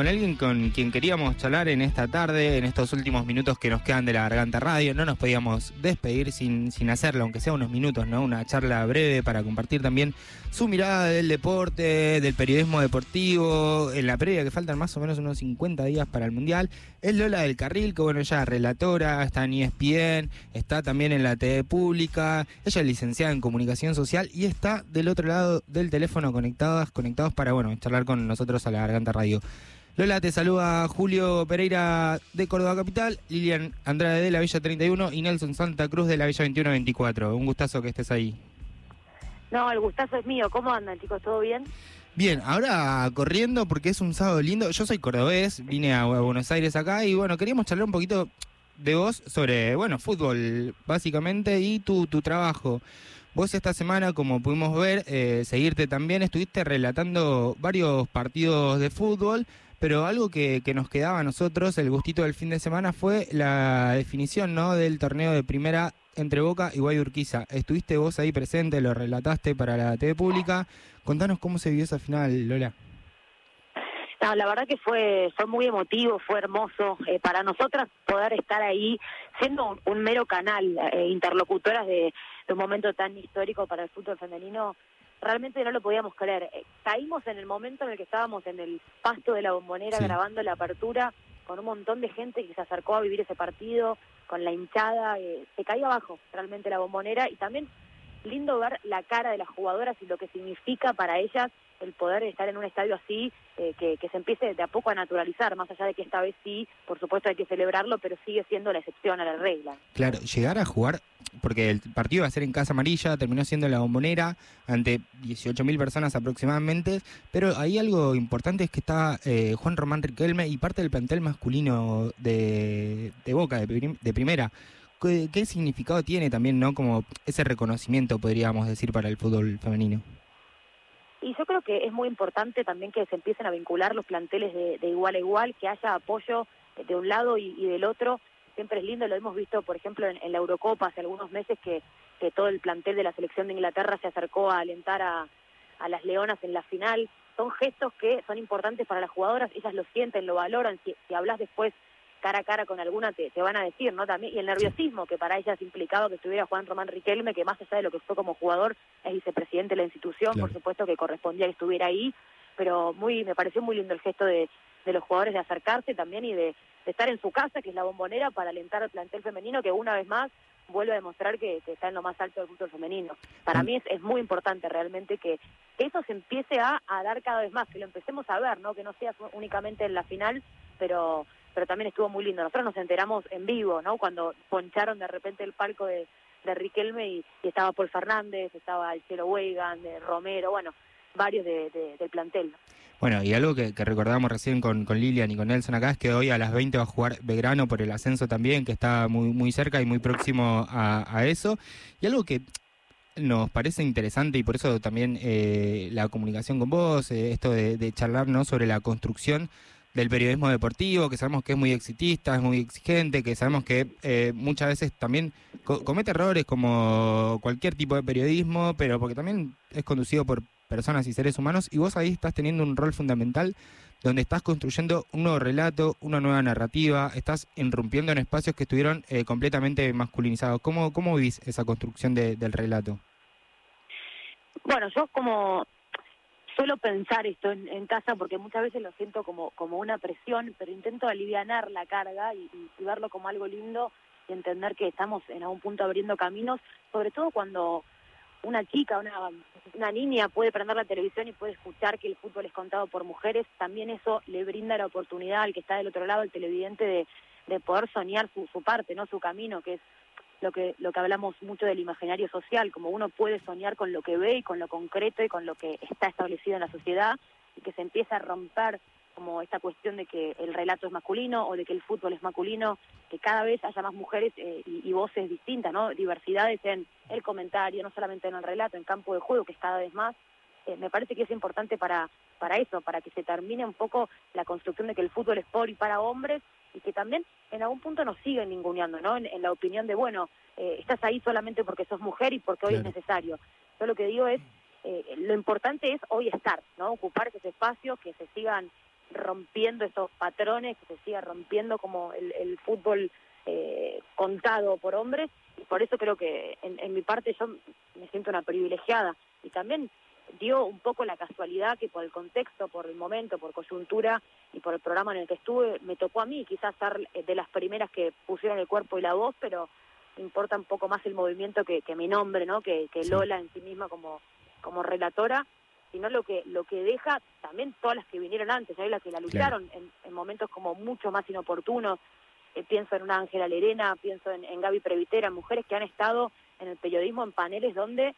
con alguien con quien queríamos charlar en esta tarde, en estos últimos minutos que nos quedan de la Garganta Radio. No nos podíamos despedir sin, sin hacerlo, aunque sea unos minutos, ¿no? Una charla breve para compartir también su mirada del deporte, del periodismo deportivo, en la previa que faltan más o menos unos 50 días para el Mundial. Es Lola del Carril, que bueno, ella es relatora, está en ESPN, está también en la TV pública, ella es licenciada en comunicación social y está del otro lado del teléfono conectadas, conectados para, bueno, charlar con nosotros a la Garganta Radio. Lola, te saluda Julio Pereira de Córdoba Capital, Lilian Andrade de la Villa 31 y Nelson Santa Cruz de la Villa 2124. Un gustazo que estés ahí. No, el gustazo es mío. ¿Cómo andan, chicos? ¿Todo bien? Bien, ahora corriendo porque es un sábado lindo. Yo soy cordobés, vine a Buenos Aires acá y bueno, queríamos charlar un poquito de vos sobre, bueno, fútbol básicamente y tu, tu trabajo. Vos esta semana, como pudimos ver, eh, seguirte también, estuviste relatando varios partidos de fútbol, pero algo que, que, nos quedaba a nosotros, el gustito del fin de semana, fue la definición ¿no? del torneo de primera entre Boca y Guayurquiza. Estuviste vos ahí presente, lo relataste para la TV pública. Contanos cómo se vio esa final, Lola. No, la verdad que fue fue muy emotivo, fue hermoso eh, para nosotras poder estar ahí siendo un, un mero canal, eh, interlocutoras de, un momento tan histórico para el fútbol femenino. Realmente no lo podíamos creer. Eh, caímos en el momento en el que estábamos en el pasto de la bombonera sí. grabando la apertura con un montón de gente que se acercó a vivir ese partido, con la hinchada, eh, se caía abajo realmente la bombonera y también lindo ver la cara de las jugadoras y lo que significa para ellas el poder estar en un estadio así, eh, que, que, se empiece de a poco a naturalizar, más allá de que esta vez sí, por supuesto hay que celebrarlo, pero sigue siendo la excepción a la regla. Claro, llegar a jugar, porque el partido va a ser en Casa Amarilla, terminó siendo en la bombonera, ante 18.000 personas aproximadamente, pero hay algo importante es que está eh, Juan Román Riquelme y parte del plantel masculino de, de Boca, de, prim de primera. ¿Qué, ¿Qué significado tiene también, no? Como ese reconocimiento, podríamos decir, para el fútbol femenino. Y yo creo que es muy importante también que se empiecen a vincular los planteles de, de igual a igual, que haya apoyo de un lado y, del otro. Siempre es lindo, lo hemos visto, por ejemplo, en, en, la Eurocopa hace algunos meses que, que todo el plantel de la selección de Inglaterra se acercó a alentar a, a las Leonas en la final. Son gestos que son importantes para las jugadoras, ellas lo sienten, lo valoran. Si, si hablas después cara a cara con alguna te, te, van a decir, ¿no? También, y el nerviosismo que para ellas implicaba que estuviera Juan Román Riquelme, que más allá de lo que fue como jugador, es vicepresidente de la institución, claro. por supuesto que correspondía que estuviera ahí, pero muy, me pareció muy lindo el gesto de, de los jugadores de acercarse también y de, de, estar en su casa, que es la bombonera, para alentar al plantel femenino, que una vez más vuelve a demostrar que, que está en lo más alto del fútbol femenino. Para mí es, es, muy importante realmente que, que eso se empiece a, a dar cada vez más, que lo empecemos a ver, ¿no? Que no sea únicamente en la final, pero pero también estuvo muy lindo. Nosotros nos enteramos en vivo, ¿no? Cuando poncharon de repente el palco de, de Riquelme y, estaba Paul Fernández, estaba el Cielo Weigan, de Romero, bueno, varios de, de, del plantel. Bueno, y algo que, que recordamos recién con, con, Lilian y con Nelson acá es que hoy a las 20 va a jugar Belgrano por el ascenso también, que está muy, muy cerca y muy próximo a, a eso. Y algo que nos parece interesante y por eso también eh, la comunicación con vos, eh, esto de, de charlar ¿no? sobre la construcción del periodismo deportivo, que sabemos que es muy exitista, es muy exigente, que sabemos que eh, muchas veces también co comete errores como cualquier tipo de periodismo, pero porque también es conducido por personas y seres humanos, y vos ahí estás teniendo un rol fundamental donde estás construyendo un nuevo relato, una nueva narrativa, estás irrumpiendo en espacios que estuvieron eh, completamente masculinizados. ¿Cómo, ¿Cómo vivís esa construcción de, del relato? Bueno, yo como suelo pensar esto en, casa porque muchas veces lo siento como, como una presión, pero intento alivianar la carga y, y, verlo como algo lindo y entender que estamos en algún punto abriendo caminos, sobre todo cuando una chica, una, una niña puede prender la televisión y puede escuchar que el fútbol es contado por mujeres, también eso le brinda la oportunidad al que está del otro lado, el televidente, de, de poder soñar su, su parte, no su camino, que es lo que lo que hablamos mucho del imaginario social, como uno puede soñar con lo que ve y con lo concreto y con lo que está establecido en la sociedad y que se empieza a romper como esta cuestión de que el relato es masculino o de que el fútbol es masculino, que cada vez haya más mujeres eh, y, y, voces distintas, ¿no? Diversidades en el comentario, no solamente en el relato, en campo de juego, que es cada vez más. Eh, me parece que es importante para, para eso, para que se termine un poco la construcción de que el fútbol es por y para hombres y que también en algún punto nos siguen ninguneando, ¿no? En, en la opinión de, bueno, eh, estás ahí solamente porque sos mujer y porque hoy claro. es necesario. Yo lo que digo es, eh, lo importante es hoy estar, ¿no? Ocupar ese espacio, que se sigan rompiendo esos patrones, que se siga rompiendo como el, fútbol eh, contado por hombres, y por eso creo que en, en mi parte yo me siento una privilegiada. Y también dio un poco la casualidad que por el contexto, por el momento, por coyuntura y por el programa en el que estuve, me tocó a mí quizás ser de las primeras que pusieron el cuerpo y la voz, pero importa un poco más el movimiento que, mi nombre, ¿no? Que, Lola en sí misma como, como relatora, sino lo que lo que deja también todas las que vinieron antes, hay las que la lucharon en, momentos como mucho más inoportunos. Eh, pienso en una Ángela Lerena, pienso en, en Gaby Previtera, mujeres que han estado en el periodismo en paneles donde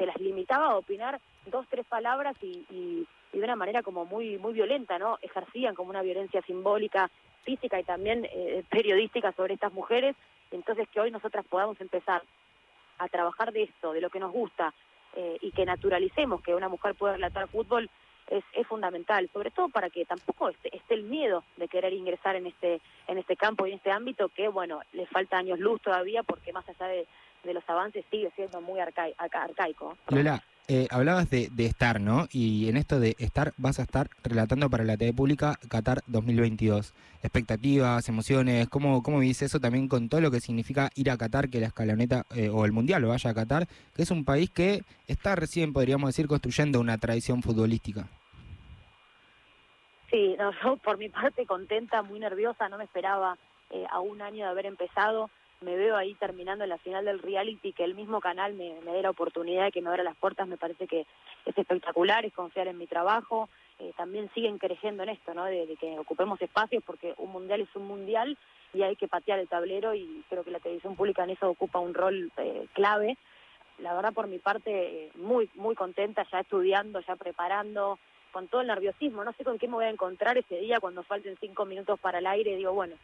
se las limitaba a opinar dos, tres palabras y, de una manera como muy, muy violenta, ¿no? Ejercían como una violencia simbólica, física y también eh, periodística sobre estas mujeres. Entonces que hoy nosotras podamos empezar a trabajar de esto, de lo que nos gusta, eh, y que naturalicemos que una mujer pueda relatar fútbol es, es fundamental, sobre todo para que tampoco esté, esté, el miedo de querer ingresar en este en este campo y en este ámbito que, bueno, le falta años luz todavía porque más allá de, de los avances sigue siendo muy arcaico. Lola, eh, hablabas de, estar, ¿no? Y en esto de estar vas a estar relatando para la TV pública Qatar 2022. Expectativas, emociones, ¿cómo, cómo vivís eso también con todo lo que significa ir a Qatar, que la escaloneta eh, o el Mundial lo vaya a Qatar, que es un país que está recién, podríamos decir, construyendo una tradición futbolística? Sí, yo por mi parte contenta, muy nerviosa, no me esperaba eh, a un año de haber empezado me veo ahí terminando en la final del reality, que el mismo canal me, dé la oportunidad de que me abra las puertas, me parece que es espectacular, es confiar en mi trabajo. Eh, también siguen creyendo en esto, ¿no? De, que ocupemos espacios, porque un mundial es un mundial y hay que patear el tablero y creo que la televisión pública en eso ocupa un rol eh, clave. La verdad, por mi parte, muy, muy contenta, ya estudiando, ya preparando, con todo el nerviosismo. No sé con qué me voy a encontrar ese día cuando falten cinco minutos para el aire. Digo, bueno,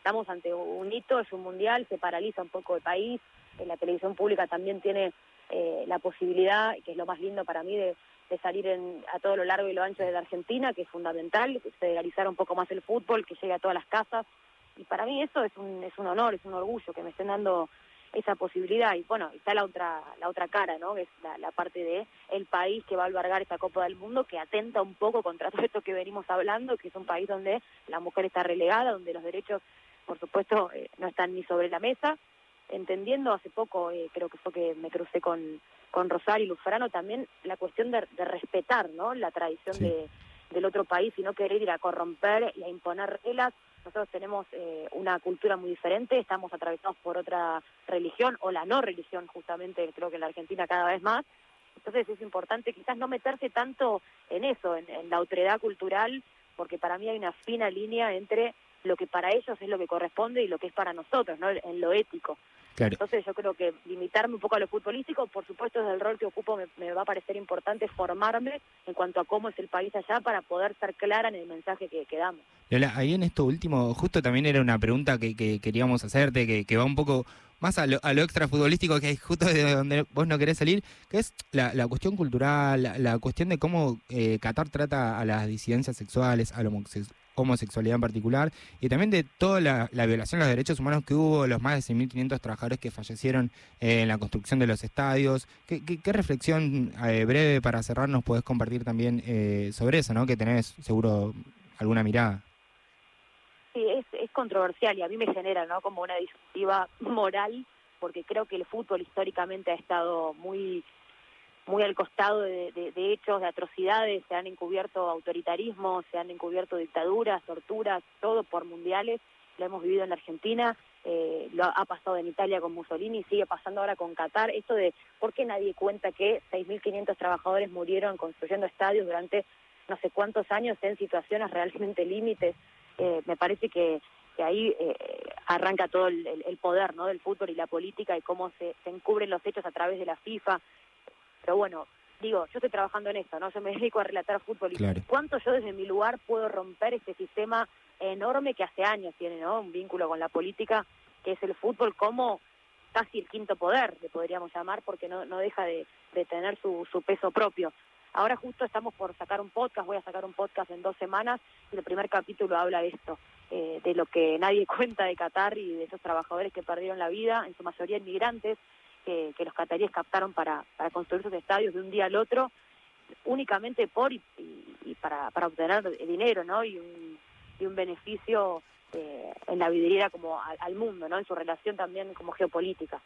estamos ante un hito, es un mundial, se paraliza un poco el país, la televisión pública también tiene eh, la posibilidad, que es lo más lindo para mí, de, salir en, a todo lo largo y lo ancho de la Argentina, que es fundamental, federalizar un poco más el fútbol, que llegue a todas las casas, y para mí eso es un, es un honor, es un orgullo que me estén dando esa posibilidad. Y bueno está la otra la otra cara no que es la, parte de el país que va a albergar esta Copa del Mundo que atenta un poco contra todo esto que venimos hablando que es un país donde la mujer está relegada donde los derechos por supuesto, eh, no están ni sobre la mesa. Entendiendo hace poco, eh, creo que fue que me crucé con, con Rosario y Luzarano, también la cuestión de, respetar ¿no? la tradición de, del otro país y no querer ir a corromper y a imponer reglas. Nosotros tenemos eh, una cultura muy diferente, estamos atravesados por otra religión o la no religión, justamente creo que en la Argentina cada vez más. Entonces es importante quizás no meterse tanto en eso, en, en la otredad cultural, porque para mí hay una fina línea entre lo que para ellos es lo que corresponde y lo que es para nosotros, ¿no? En lo ético. Entonces yo creo que limitarme un poco a lo futbolístico, por supuesto desde el rol que ocupo me, va a parecer importante formarme en cuanto a cómo es el país allá para poder ser clara en el mensaje que, que damos. Lola, ahí en esto último, justo también era una pregunta que, queríamos hacerte, que, va un poco más a lo, a lo extra futbolístico, que es justo de donde vos no querés salir, que es la, cuestión cultural, la, cuestión de cómo eh, Qatar trata a las disidencias sexuales, a, lo, homosexualidad en particular, y también de toda la, violación de los derechos humanos que hubo, los más de 6.500 trabajadores que fallecieron eh, en la construcción de los estadios. ¿Qué, reflexión eh, breve para cerrar nos podés compartir también eh, sobre eso, ¿no? que tenés seguro alguna mirada? Sí, es, es controversial y a mí me genera ¿no? como una disyuntiva moral, porque creo que el fútbol históricamente ha estado muy muy al costado de, hechos, de atrocidades, se han encubierto autoritarismo, se han encubierto dictaduras, torturas, todo por mundiales, lo hemos vivido en la Argentina, eh, lo ha pasado en Italia con Mussolini, sigue pasando ahora con Qatar, esto de por qué nadie cuenta que 6.500 trabajadores murieron construyendo estadios durante no sé cuántos años en situaciones realmente límites, eh, me parece que, ahí eh, arranca todo el, poder ¿no? del fútbol y la política y cómo se, se encubren los hechos a través de la FIFA, pero bueno, digo, yo estoy trabajando en esto, ¿no? Yo me dedico a relatar fútbol. y ¿Cuánto yo desde mi lugar puedo romper este sistema enorme que hace años tiene, ¿no? Un vínculo con la política, que es el fútbol como casi el quinto poder, le podríamos llamar, porque no, no deja de, tener su, su peso propio. Ahora justo estamos por sacar un podcast, voy a sacar un podcast en dos semanas y el primer capítulo habla de esto, eh, de lo que nadie cuenta de Qatar y de esos trabajadores que perdieron la vida, en su mayoría inmigrantes, que, los cataríes captaron para, para construir sus estadios de un día al otro únicamente por y, para, para obtener dinero, ¿no? Y un, y un beneficio eh, en la vidriera como al, mundo, ¿no? En su relación también como geopolítica.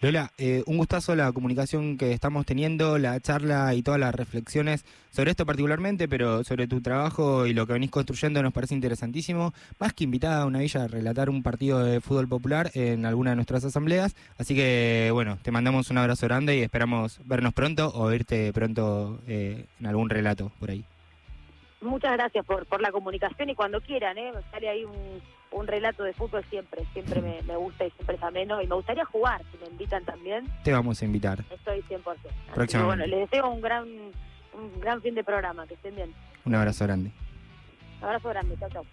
Lola, eh, un gustazo la comunicación que estamos teniendo, la charla y todas las reflexiones sobre esto particularmente, pero sobre tu trabajo y lo que venís construyendo nos parece interesantísimo. Más que invitada a una villa a relatar un partido de fútbol popular en alguna de nuestras asambleas. Así que, bueno, te mandamos un abrazo grande y esperamos vernos pronto o irte pronto eh, en algún relato por ahí muchas gracias por, por la comunicación y cuando quieran, ¿eh? sale ahí un, un relato de fútbol siempre, siempre me, me, gusta y siempre es ameno y me gustaría jugar, si me invitan también. Te vamos a invitar. Estoy 100%. Próximo. Bueno, les deseo un gran, un gran fin de programa, que estén bien. Un abrazo grande. Un abrazo grande, chao, chao.